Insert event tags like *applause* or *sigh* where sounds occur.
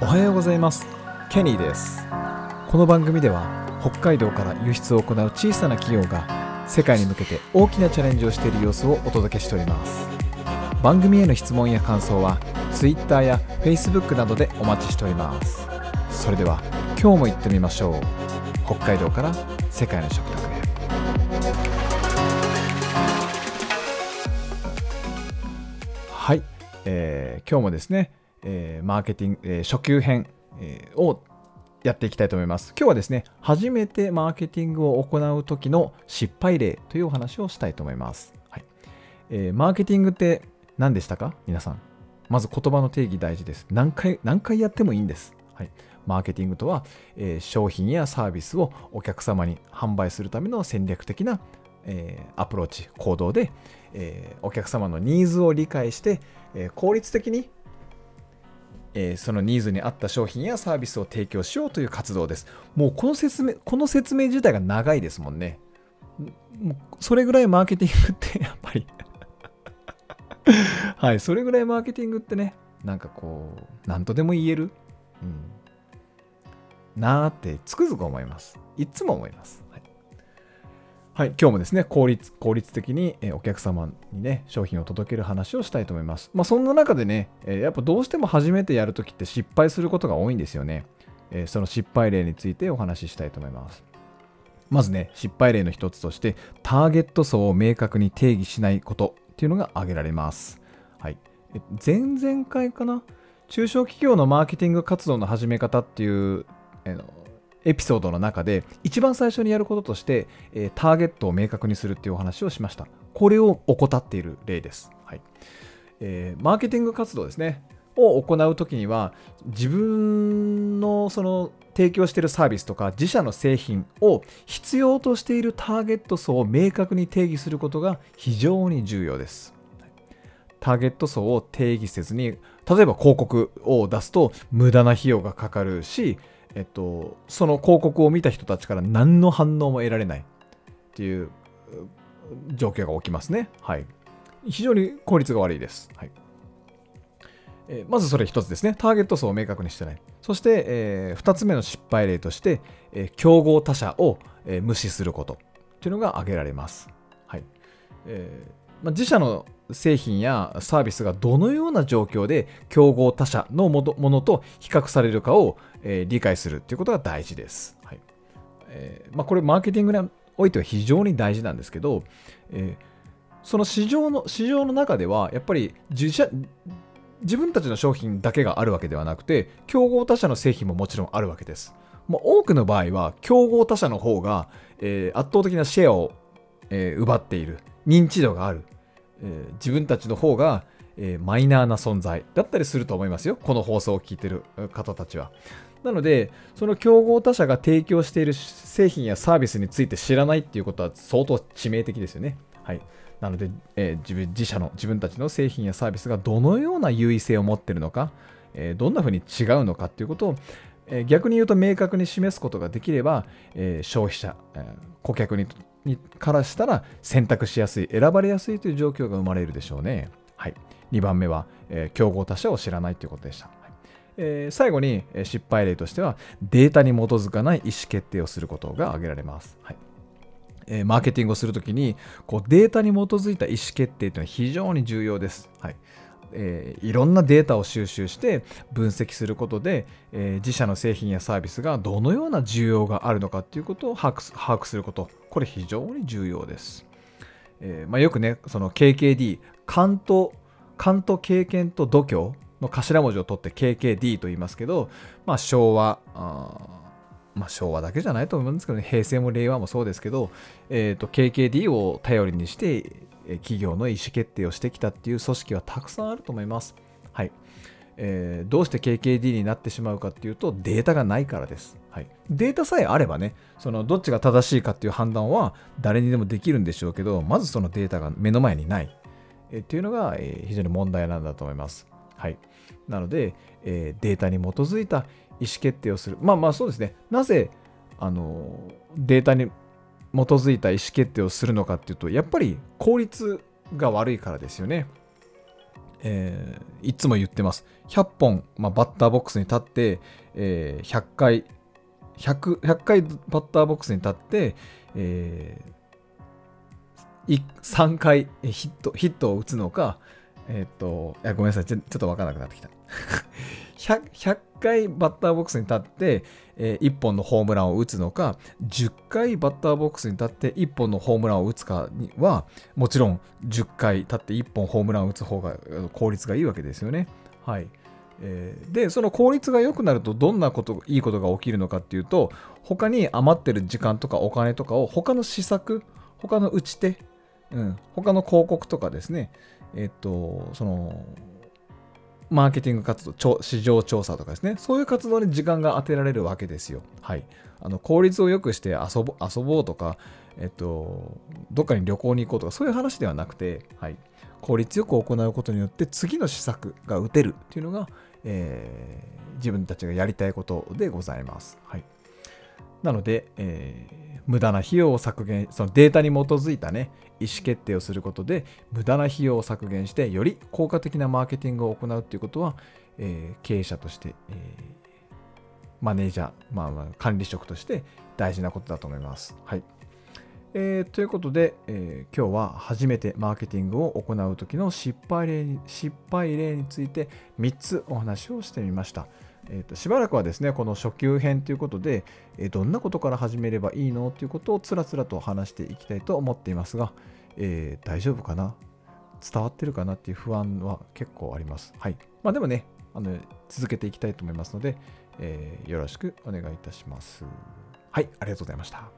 おはようございます。ケニーです。この番組では北海道から輸出を行う小さな企業が世界に向けて大きなチャレンジをしている様子をお届けしております。番組への質問や感想は Twitter や Facebook などでお待ちしております。それでは今日も行ってみましょう。北海道から世界の食卓へ。はい、えー今日もですね、えーマーケティング、えー初級編、えーをやっていきたいと思います。今日はですね、初めてマーケティングを行う時の失敗例というお話をしたいと思います。はいえーマーケティングって何でしたか？皆さん。まず言葉の定義大事です。何回、何回やってもいいんです。はい、マーケティングとは、えー商品やサービスをお客様に販売するための戦略的な、えーアプローチ、行動で、えーお客様のニーズを理解して、えー効率的にえーそのニーズに合った商品やサービスを提供しようという活動です。もうこの説明、この説明自体が長いですもんね。もうそれぐらいマーケティングって *laughs* やっぱり *laughs* はい、それぐらいマーケティングってね、なんかこう、なんとでも言える、うん、なーってつくづく思います。いつも思います。はいはい、今日もですね、効率効率的にお客様にね、商品を届ける話をしたいと思います。まあ、そんな中でね、やっぱどうしても初めてやるときって失敗することが多いんですよね。その失敗例についてお話ししたいと思います。まずね、失敗例の一つとして、ターゲット層を明確に定義しないことっていうのが挙げられます。はい。前々回かな？中小企業のマーケティング活動の始め方っていう、えーのエピソードの中で一番最初にやることとして、えーターゲットを明確にするっていうお話をしました。これを怠っている例です。はいえーマーケティング活動ですね。を行うときには自分のその提供しているサービスとか自社の製品を必要としているターゲット層を明確に定義することが非常に重要です。ターゲット層を定義せずに例えば広告を出すと無駄な費用がかかるし、えっと、その広告を見た人たちから何の反応も得られないっていう状況が起きますね。はい。非常に効率が悪いです。はい。えまずそれ一つですね。ターゲット層を明確にしてない。そして、え2つ目の失敗例として、えー競合他社を、えー無視することっていうのが挙げられます。はい。えーまあ、自社の製品やサービスがどのような状況で競合他社のものと比較されるかを、えー理解するということが大事です。はいえーまあ、これマーケティングにおいては非常に大事なんですけど、えーその市場の市場の中ではやっぱり自社自分たちの商品だけがあるわけではなくて競合他社の製品ももちろんあるわけです。まあ、多くの場合は競合他社の方が、えー圧倒的なシェアを、えー奪っている認知度がある、えー自分たちの方が、えーマイナーな存在だったりすると思いますよこの放送を聞いてる方たちは。なのでその競合他社が提供している製品やサービスについて知らないっていうことは相当致命的ですよね。はい、なので、えー自分自社の自分たちの製品やサービスがどのような優位性を持ってるのか、えーどんなふうに違うのかっていうことを、え逆に言うと明確に示すことができれば、え消費者、え顧客にからしたら選択しやすい、選ばれやすいという状況が生まれるでしょうね。はい、2番目は、え競合他社を知らないということでした。えー最後に失敗例としてはデータに基づかない意思決定をすることが挙げられます。はいえマーケティングをするときにこうデータに基づいた意思決定というのは非常に重要です。はいえーいろんなデータを収集して分析することで、えー自社の製品やサービスがどのような需要があるのかということを把握することこれ非常に重要です。えーまあ、よくねその KKD 勘と勘と経験と度胸の頭文字を取って KKD と言いますけど、まあ、昭和まあ、昭和だけじゃないと思うんですけど、ね、平成も令和もそうですけど、えー、と KKD を頼りにして企業の意思決定をしてきたっていう組織はたくさんあると思います。はいえーどうして KKD になってしまうかっていうとデータがないからです。はい、データさえあればねそのどっちが正しいかっていう判断は誰にでもできるんでしょうけどまずそのデータが目の前にない、えーっていうのが、えー非常に問題なんだと思います。はい、なので、えーデータに基づいた意思決定をするまあまあそうですねなぜあのデータに基づいた意思決定をするのかっていうとやっぱり効率が悪いからですよね。えーいつも言ってます。100本、まあ、バッターボックスに立って、えー100回、100, 100回バッターボックスに立って、えー3回ヒットヒットを打つのか、えーっといやごめんなさい、ちょちょっと分からなくなってきた。100, 100回バッターボックスに立って、え1本のホームランを打つのか、10回バッターボックスに立って1本のホームランを打つかには、もちろん10回立って1本ホームランを打つ方が効率がいいわけですよね。はい。えーで、その効率が良くなるとどんなこと、いいことが起きるのかっていうと、他に余ってる時間とかお金とかを他の施策、他の打ち手、うん、他の広告とかですね、えっと、その、マーケティング活動、市場調査とかですね、そういう活動に時間が当てられるわけですよ。はい。あの効率を良くして遊ぼ遊ぼうとか、えっと、どっかに旅行に行こうとか、そういう話ではなくて、はい。効率よく行うことによって、次の施策が打てるっていうのが、えー自分たちがやりたいことでございます。はい。なので、えー無駄な費用を削減、そのデータに基づいたね、意思決定をすることで、無駄な費用を削減して、より効果的なマーケティングを行うということは、えー経営者として、えーマネージャー、まあ、まあ管理職として大事なことだと思います。はい。えーということで、えー今日は初めてマーケティングを行う時の失敗例に失敗例について3つお話をしてみました。えーとしばらくはですね、この初級編ということで、えどんなことから始めればいいのということをつらつらと話していきたいと思っていますが、えー大丈夫かな？伝わってるかなっていう不安は結構あります。はい。まあでもね、あの続けていきたいと思いますので、えーよろしくお願いいたします。はい、ありがとうございました。